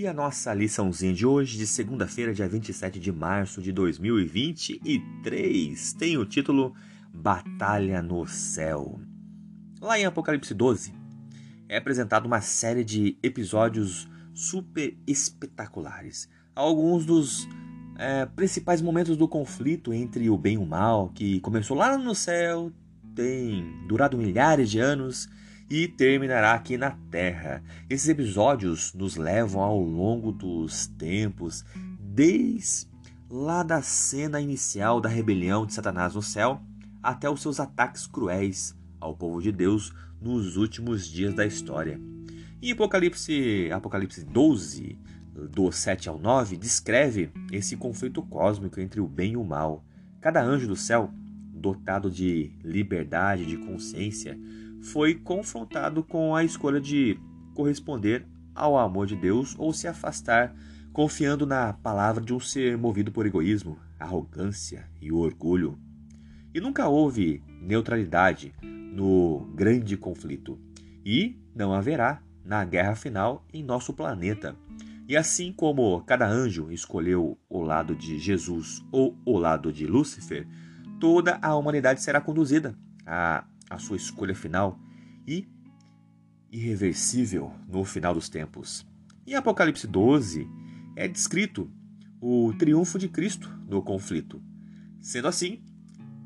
E a nossa liçãozinha de hoje, de segunda-feira, dia 27 de março de 2023, tem o título Batalha no Céu. Lá em Apocalipse 12, é apresentada uma série de episódios super espetaculares. Alguns dos é, principais momentos do conflito entre o bem e o mal, que começou lá no céu, tem durado milhares de anos e terminará aqui na Terra. Esses episódios nos levam ao longo dos tempos, desde lá da cena inicial da rebelião de Satanás no céu até os seus ataques cruéis ao povo de Deus nos últimos dias da história. Em Apocalipse, Apocalipse 12, do 7 ao 9, descreve esse conflito cósmico entre o bem e o mal. Cada anjo do céu, dotado de liberdade, de consciência, foi confrontado com a escolha de corresponder ao amor de Deus ou se afastar, confiando na palavra de um ser movido por egoísmo, arrogância e orgulho. E nunca houve neutralidade no grande conflito, e não haverá na guerra final em nosso planeta. E assim como cada anjo escolheu o lado de Jesus ou o lado de Lúcifer, toda a humanidade será conduzida a a sua escolha final e irreversível no final dos tempos. Em Apocalipse 12 é descrito o triunfo de Cristo no conflito. Sendo assim,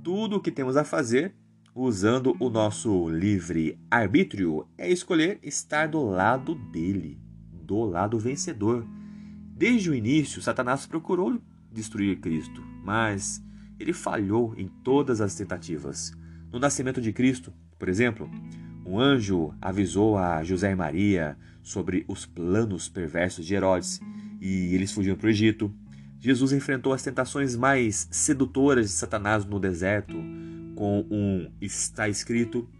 tudo o que temos a fazer, usando o nosso livre arbítrio, é escolher estar do lado dele, do lado vencedor. Desde o início, Satanás procurou destruir Cristo, mas ele falhou em todas as tentativas. No nascimento de Cristo, por exemplo, um anjo avisou a José e Maria sobre os planos perversos de Herodes e eles fugiram para o Egito. Jesus enfrentou as tentações mais sedutoras de Satanás no deserto com um está escrito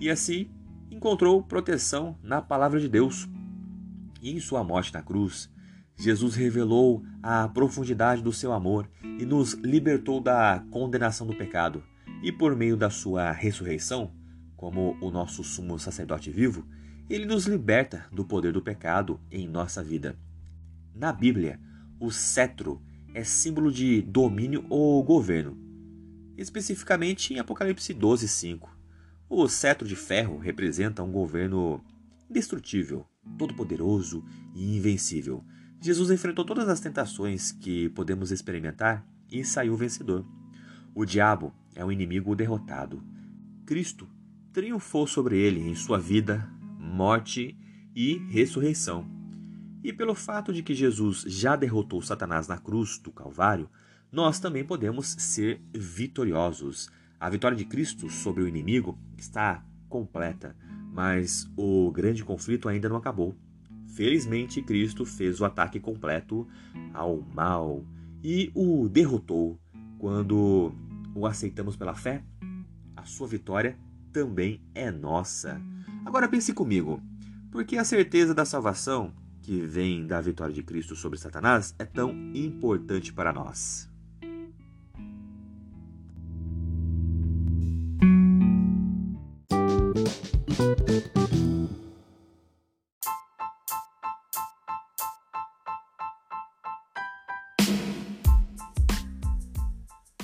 e assim encontrou proteção na palavra de Deus. E em sua morte na cruz, Jesus revelou a profundidade do seu amor e nos libertou da condenação do pecado e por meio da sua ressurreição, como o nosso sumo sacerdote vivo, ele nos liberta do poder do pecado em nossa vida. Na Bíblia, o cetro é símbolo de domínio ou governo. Especificamente em Apocalipse 12, 5. O cetro de ferro representa um governo indestrutível, todo-poderoso e invencível. Jesus enfrentou todas as tentações que podemos experimentar e saiu vencedor. O diabo é um inimigo derrotado. Cristo triunfou sobre ele em sua vida, morte e ressurreição. E pelo fato de que Jesus já derrotou Satanás na cruz do Calvário, nós também podemos ser vitoriosos. A vitória de Cristo sobre o inimigo está completa, mas o grande conflito ainda não acabou. Felizmente, Cristo fez o ataque completo ao mal e o derrotou. Quando o aceitamos pela fé, a sua vitória também é nossa. Agora pense comigo, por que a certeza da salvação, que vem da vitória de Cristo sobre Satanás, é tão importante para nós?